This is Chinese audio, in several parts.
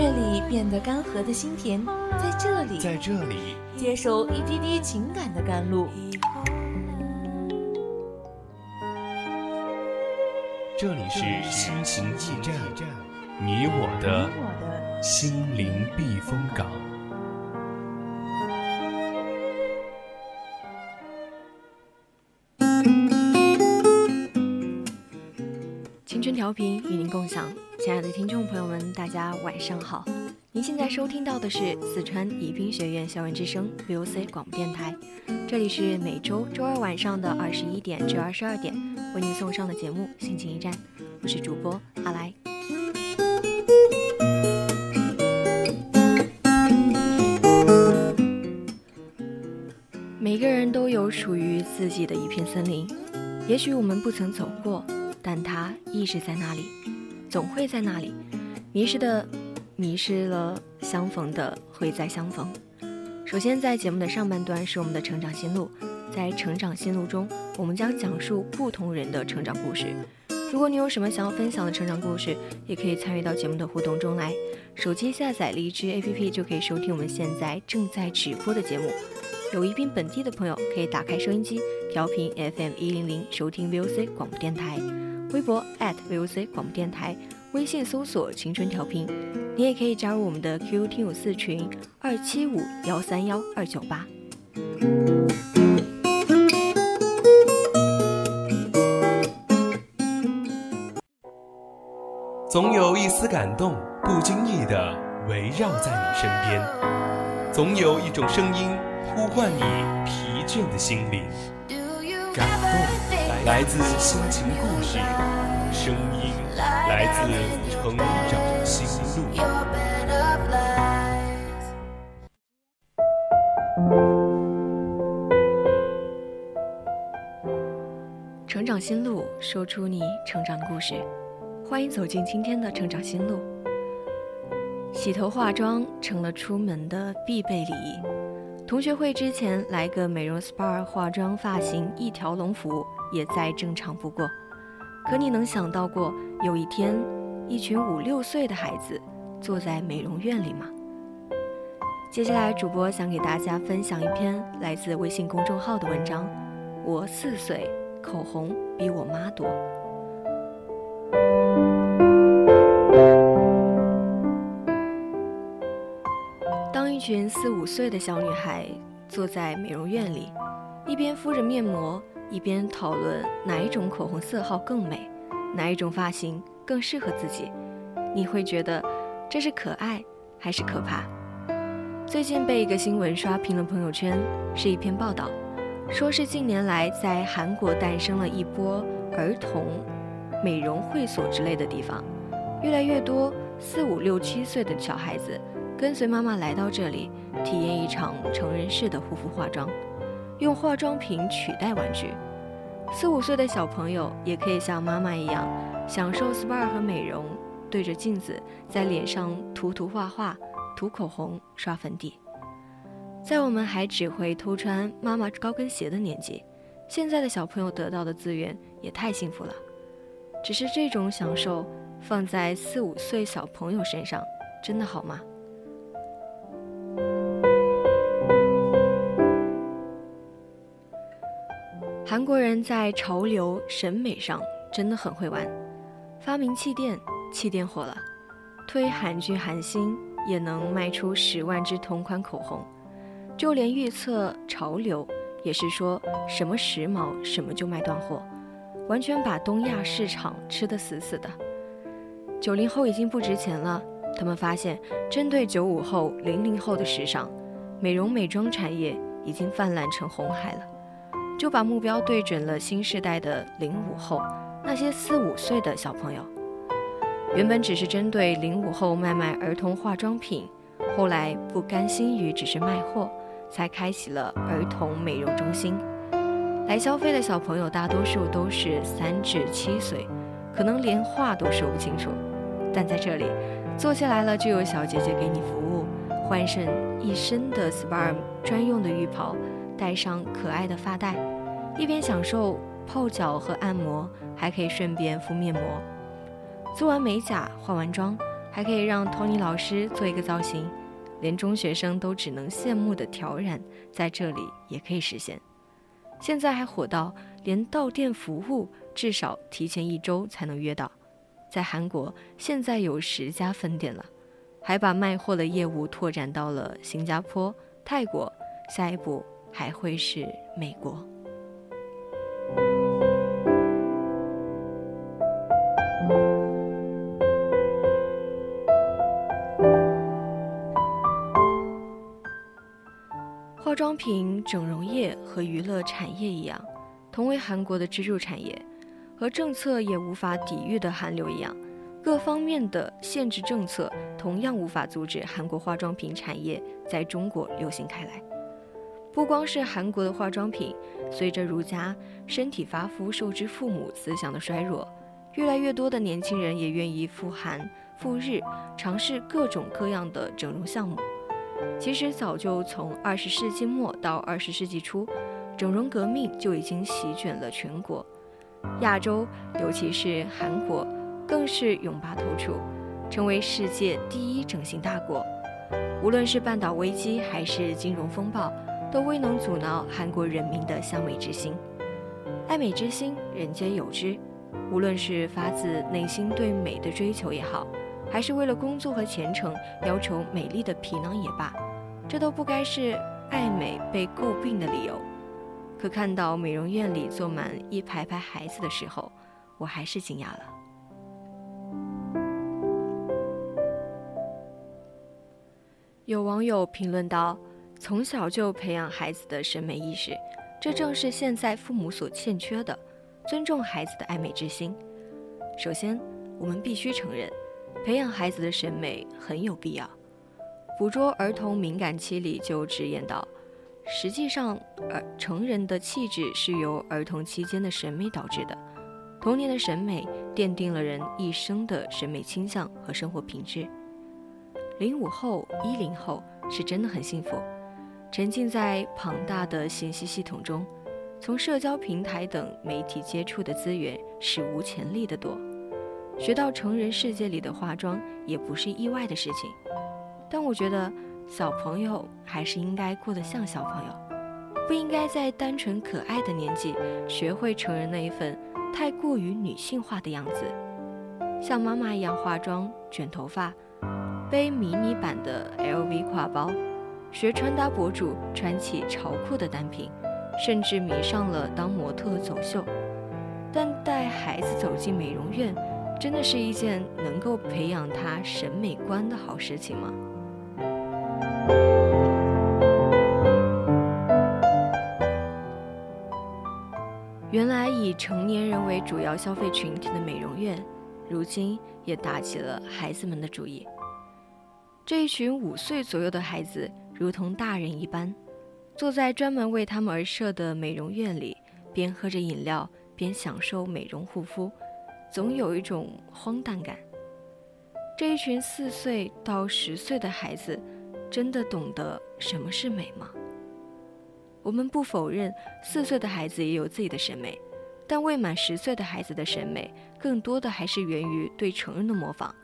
岁月里变得干涸的心田，在这里，在这里接受一滴滴情感的甘露。这里是心情驿站，你我的心灵避风港。调频与您共享，亲爱的听众朋友们，大家晚上好。您现在收听到的是四川宜宾学院校园之声 VOC 广播电台，这里是每周周二晚上的二十一点至二十二点为您送上的节目《心情驿站》，我是主播阿来。每个人都有属于自己的一片森林，也许我们不曾走过。但它一直在那里，总会在那里。迷失的，迷失了；相逢的，会再相逢。首先，在节目的上半段是我们的成长心路，在成长心路中，我们将讲述不同人的成长故事。如果你有什么想要分享的成长故事，也可以参与到节目的互动中来。手机下载荔枝 APP 就可以收听我们现在正在直播的节目。有宜宾本地的朋友可以打开收音机，调频 FM 一零零，收听 VOC 广播电台。微博 @VOC 广播电台，微信搜索“青春调频”，你也可以加入我们的 QQ 听友四群二七五幺三幺二九八。总有一丝感动，不经意的围绕在你身边；总有一种声音呼唤你疲倦的心灵，感动。来自心情故事，声音来自成长心路。成长心路，说出你成长故事。欢迎走进今天的成长心路。洗头化妆成了出门的必备礼仪。同学会之前来个美容 SPA 化妆发型一条龙服务。也再正常不过，可你能想到过有一天，一群五六岁的孩子坐在美容院里吗？接下来，主播想给大家分享一篇来自微信公众号的文章：我四岁，口红比我妈多。当一群四五岁的小女孩坐在美容院里，一边敷着面膜。一边讨论哪一种口红色号更美，哪一种发型更适合自己，你会觉得这是可爱还是可怕？最近被一个新闻刷屏了朋友圈，是一篇报道，说是近年来在韩国诞生了一波儿童美容会所之类的地方，越来越多四五六七岁的小孩子跟随妈妈来到这里，体验一场成人式的护肤化妆。用化妆品取代玩具，四五岁的小朋友也可以像妈妈一样享受 SPA 和美容，对着镜子在脸上涂涂画画、涂口红、刷粉底。在我们还只会偷穿妈妈高跟鞋的年纪，现在的小朋友得到的资源也太幸福了。只是这种享受放在四五岁小朋友身上，真的好吗？韩国人在潮流审美上真的很会玩，发明气垫，气垫火了，推韩剧韩星也能卖出十万支同款口红，就连预测潮流也是说什么时髦什么就卖断货，完全把东亚市场吃得死死的。九零后已经不值钱了，他们发现针对九五后、零零后的时尚，美容美妆产业已经泛滥成红海了。就把目标对准了新时代的零五后，那些四五岁的小朋友。原本只是针对零五后卖卖儿童化妆品，后来不甘心于只是卖货，才开启了儿童美容中心。来消费的小朋友大多数都是三至七岁，可能连话都说不清楚，但在这里，坐下来了就有小姐姐给你服务，换上一身的 SPA 专用的浴袍，戴上可爱的发带，一边享受泡脚和按摩，还可以顺便敷面膜。做完美甲，化完妆，还可以让 Tony 老师做一个造型，连中学生都只能羡慕的挑染，在这里也可以实现。现在还火到连到店服务至少提前一周才能约到。在韩国，现在有十家分店了，还把卖货的业务拓展到了新加坡、泰国，下一步还会是美国。品、整容业和娱乐产业一样，同为韩国的支柱产业，和政策也无法抵御的韩流一样，各方面的限制政策同样无法阻止韩国化妆品产业在中国流行开来。不光是韩国的化妆品，随着儒家“身体发肤受之父母”思想的衰弱，越来越多的年轻人也愿意赴韩、赴日，尝试各种各样的整容项目。其实早就从二十世纪末到二十世纪初，整容革命就已经席卷了全国，亚洲尤其是韩国更是勇拔头筹，成为世界第一整形大国。无论是半岛危机还是金融风暴，都未能阻挠韩国人民的向美之心。爱美之心，人皆有之。无论是发自内心对美的追求也好。还是为了工作和前程要求美丽的皮囊也罢，这都不该是爱美被诟病的理由。可看到美容院里坐满一排排孩子的时候，我还是惊讶了。有网友评论道：“从小就培养孩子的审美意识，这正是现在父母所欠缺的，尊重孩子的爱美之心。”首先，我们必须承认。培养孩子的审美很有必要。捕捉儿童敏感期里就直言道：“实际上，儿成人的气质是由儿童期间的审美导致的。童年的审美奠定了人一生的审美倾向和生活品质。”零五后、一零后是真的很幸福，沉浸在庞大的信息系统中，从社交平台等媒体接触的资源史无前例的多。学到成人世界里的化妆也不是意外的事情，但我觉得小朋友还是应该过得像小朋友，不应该在单纯可爱的年纪学会成人那一份太过于女性化的样子，像妈妈一样化妆、卷头发、背迷你版的 LV 挎包，学穿搭博主穿起潮酷的单品，甚至迷上了当模特走秀。但带孩子走进美容院。真的是一件能够培养他审美观的好事情吗？原来以成年人为主要消费群体的美容院，如今也打起了孩子们的主意。这一群五岁左右的孩子，如同大人一般，坐在专门为他们而设的美容院里，边喝着饮料，边享受美容护肤。总有一种荒诞感。这一群四岁到十岁的孩子，真的懂得什么是美吗？我们不否认四岁的孩子也有自己的审美，但未满十岁的孩子的审美，更多的还是源于对成人的模仿，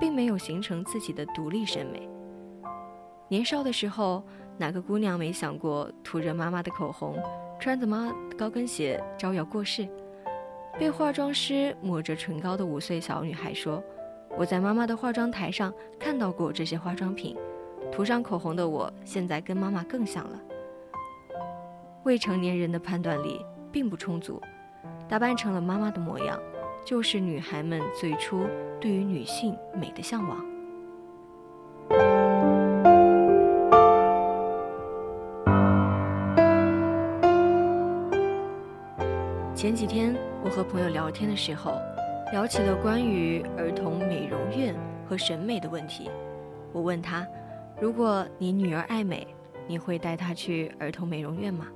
并没有形成自己的独立审美。年少的时候，哪个姑娘没想过涂着妈妈的口红，穿着妈高跟鞋招摇过市？被化妆师抹着唇膏的五岁小女孩说：“我在妈妈的化妆台上看到过这些化妆品，涂上口红的我现在跟妈妈更像了。”未成年人的判断力并不充足，打扮成了妈妈的模样，就是女孩们最初对于女性美的向往。前几天。我和朋友聊天的时候，聊起了关于儿童美容院和审美的问题。我问他：“如果你女儿爱美，你会带她去儿童美容院吗？”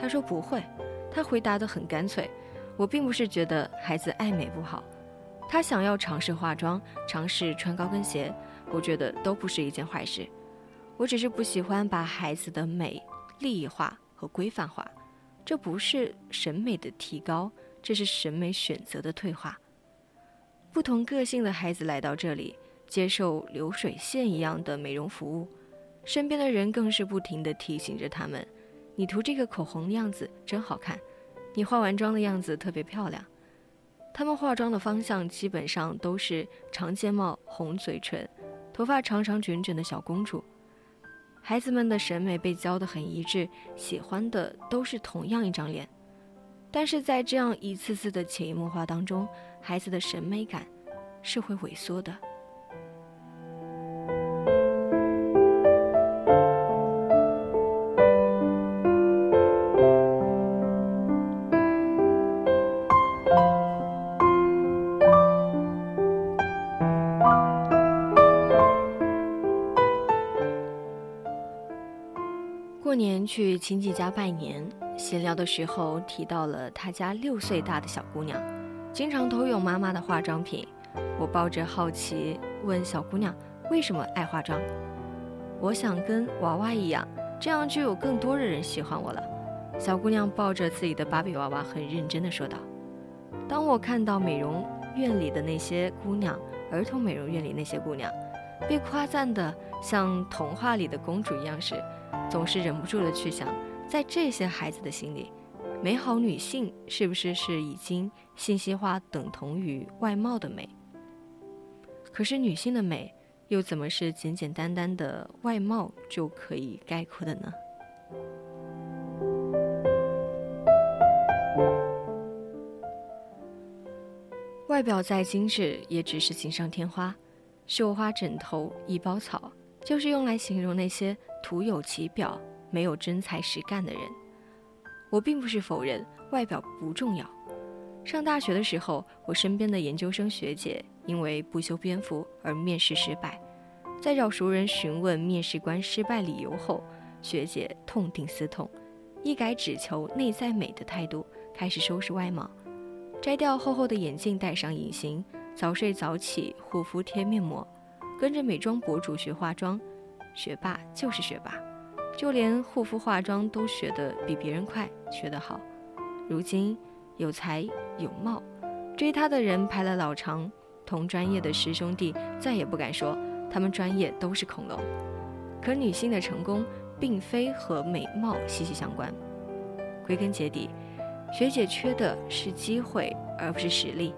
他说不会。他回答得很干脆。我并不是觉得孩子爱美不好，他想要尝试化妆，尝试穿高跟鞋，我觉得都不是一件坏事。我只是不喜欢把孩子的美利益化和规范化，这不是审美的提高，这是审美选择的退化。不同个性的孩子来到这里，接受流水线一样的美容服务，身边的人更是不停地提醒着他们：“你涂这个口红的样子真好看。”你化完妆的样子特别漂亮，他们化妆的方向基本上都是长睫毛、红嘴唇，头发长长卷卷的小公主。孩子们的审美被教得很一致，喜欢的都是同样一张脸。但是在这样一次次的潜移默化当中，孩子的审美感是会萎缩的。过年去亲戚家拜年，闲聊的时候提到了他家六岁大的小姑娘，经常偷用妈妈的化妆品。我抱着好奇问小姑娘为什么爱化妆。我想跟娃娃一样，这样就有更多的人喜欢我了。小姑娘抱着自己的芭比娃娃，很认真地说道：“当我看到美容院里的那些姑娘，儿童美容院里那些姑娘，被夸赞的像童话里的公主一样时，”总是忍不住的去想，在这些孩子的心里，美好女性是不是是已经信息化等同于外貌的美？可是女性的美又怎么是简简单单的外貌就可以概括的呢？外表再精致，也只是锦上添花。绣花枕头、一包草，就是用来形容那些。徒有其表，没有真才实干的人。我并不是否认外表不重要。上大学的时候，我身边的研究生学姐因为不修边幅而面试失败，在找熟人询问面试官失败理由后，学姐痛定思痛，一改只求内在美的态度，开始收拾外貌，摘掉厚厚的眼镜，戴上隐形，早睡早起，护肤贴面膜，跟着美妆博主学化妆。学霸就是学霸，就连护肤化妆都学得比别人快，学得好。如今有才有貌，追她的人排了老长。同专业的师兄弟再也不敢说他们专业都是恐龙。可女性的成功并非和美貌息息相关，归根结底，学姐缺的是机会，而不是实力。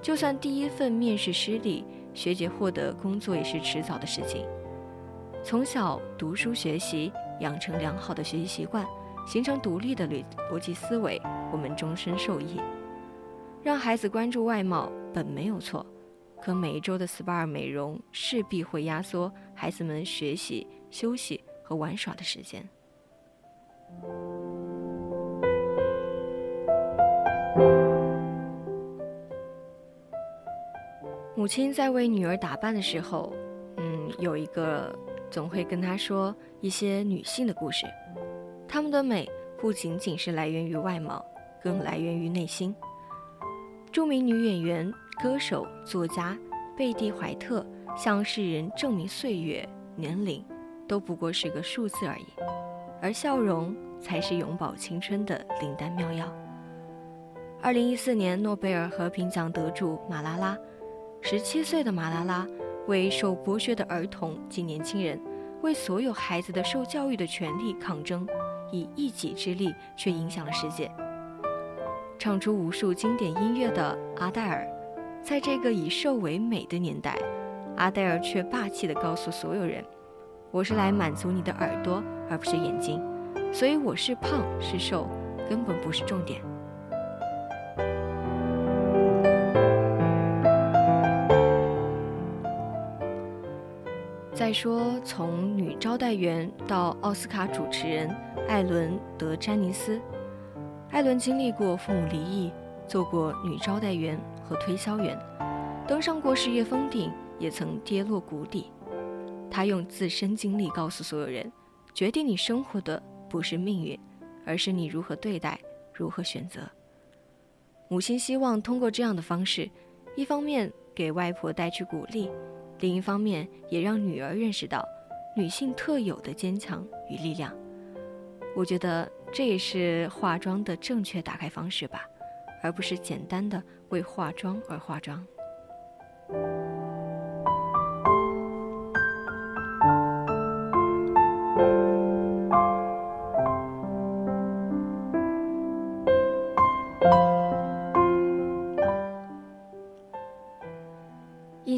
就算第一份面试失利，学姐获得工作也是迟早的事情。从小读书学习，养成良好的学习习惯，形成独立的逻逻辑思维，我们终身受益。让孩子关注外貌本没有错，可每一周的 SPA 美容势必会压缩孩子们学习、休息和玩耍的时间。母亲在为女儿打扮的时候，嗯，有一个。总会跟他说一些女性的故事，她们的美不仅仅是来源于外貌，更来源于内心。著名女演员、歌手、作家贝蒂·怀特向世人证明，岁月、年龄都不过是个数字而已，而笑容才是永葆青春的灵丹妙药。二零一四年诺贝尔和平奖得主马拉拉，十七岁的马拉拉。为受剥削的儿童及年轻人，为所有孩子的受教育的权利抗争，以一己之力却影响了世界。唱出无数经典音乐的阿黛尔，在这个以瘦为美的年代，阿黛尔却霸气地告诉所有人：“我是来满足你的耳朵，而不是眼睛。所以我是胖是瘦，根本不是重点。”再说，从女招待员到奥斯卡主持人艾伦·德詹尼斯，艾伦经历过父母离异，做过女招待员和推销员，登上过事业峰顶，也曾跌落谷底。他用自身经历告诉所有人：决定你生活的不是命运，而是你如何对待、如何选择。母亲希望通过这样的方式，一方面给外婆带去鼓励，另一方面也让女儿认识到女性特有的坚强与力量。我觉得这也是化妆的正确打开方式吧，而不是简单的为化妆而化妆。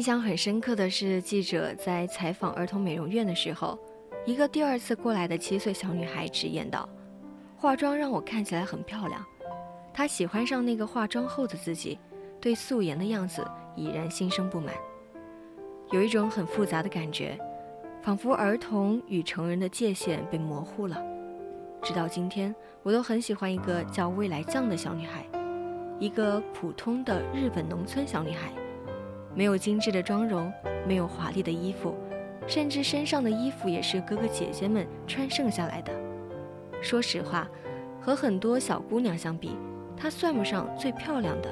印象很深刻的是，记者在采访儿童美容院的时候，一个第二次过来的七岁小女孩直言道：“化妆让我看起来很漂亮。”她喜欢上那个化妆后的自己，对素颜的样子已然心生不满。有一种很复杂的感觉，仿佛儿童与成人的界限被模糊了。直到今天，我都很喜欢一个叫未来酱的小女孩，一个普通的日本农村小女孩。没有精致的妆容，没有华丽的衣服，甚至身上的衣服也是哥哥姐姐们穿剩下来的。说实话，和很多小姑娘相比，她算不上最漂亮的。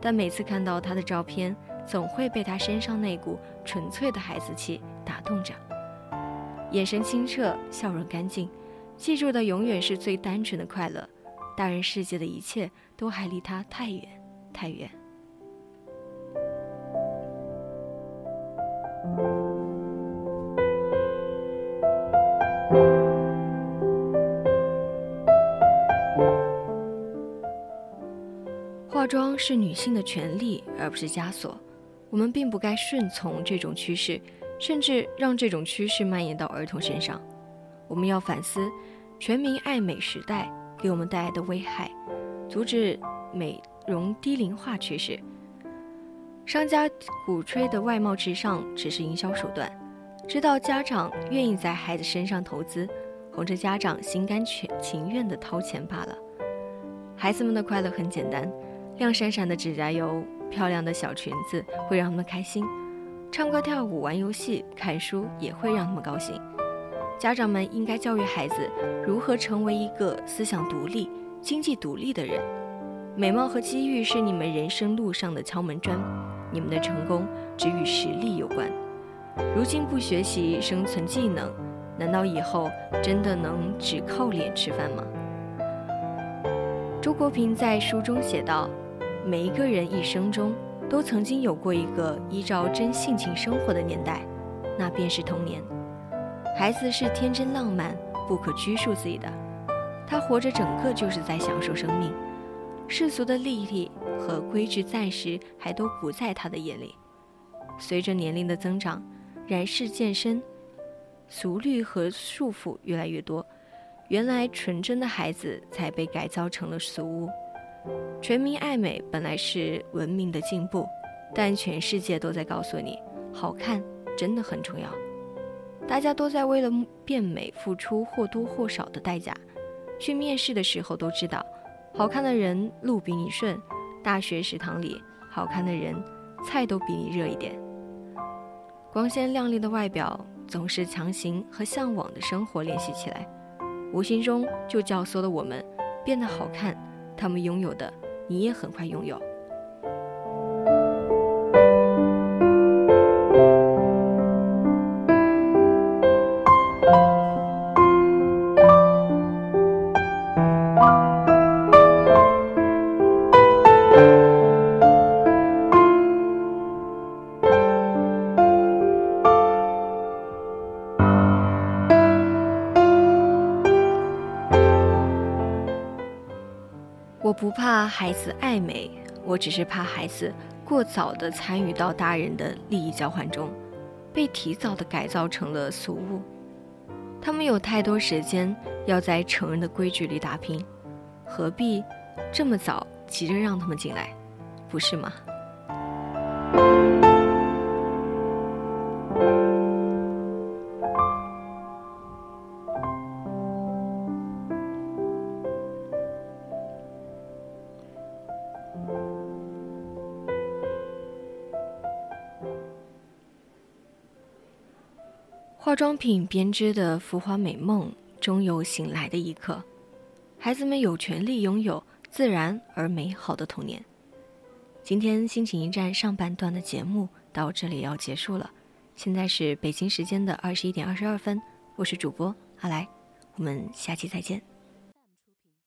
但每次看到她的照片，总会被她身上那股纯粹的孩子气打动着。眼神清澈，笑容干净，记住的永远是最单纯的快乐。大人世界的一切都还离她太远，太远。是女性的权利，而不是枷锁。我们并不该顺从这种趋势，甚至让这种趋势蔓延到儿童身上。我们要反思全民爱美时代给我们带来的危害，阻止美容低龄化趋势。商家鼓吹的外貌至上只是营销手段，知道家长愿意在孩子身上投资，哄着家长心甘情愿地掏钱罢了。孩子们的快乐很简单，亮闪闪的指甲油、漂亮的小裙子会让他们开心，唱歌跳舞、玩游戏、看书也会让他们高兴。家长们应该教育孩子如何成为一个思想独立、经济独立的人。美貌和机遇是你们人生路上的敲门砖。你们的成功只与实力有关。如今不学习生存技能，难道以后真的能只靠脸吃饭吗？周国平在书中写道：“每一个人一生中都曾经有过一个依照真性情生活的年代，那便是童年。孩子是天真浪漫、不可拘束自己的，他活着整个就是在享受生命。世俗的利益。”和规矩暂时还都不在他的眼里。随着年龄的增长，染世渐深，俗虑和束缚越来越多，原来纯真的孩子才被改造成了俗物。全民爱美本来是文明的进步，但全世界都在告诉你，好看真的很重要。大家都在为了变美付出或多或少的代价。去面试的时候都知道，好看的人路比你顺。大学食堂里，好看的人，菜都比你热一点。光鲜亮丽的外表总是强行和向往的生活联系起来，无形中就教唆了我们变得好看。他们拥有的，你也很快拥有。不怕孩子爱美，我只是怕孩子过早的参与到大人的利益交换中，被提早的改造成了俗物。他们有太多时间要在成人的规矩里打拼，何必这么早急着让他们进来，不是吗？化妆品编织的浮华美梦，终有醒来的一刻。孩子们有权利拥有自然而美好的童年。今天心情驿站上半段的节目到这里要结束了，现在是北京时间的二十一点二十二分，我是主播阿来，我们下期再见。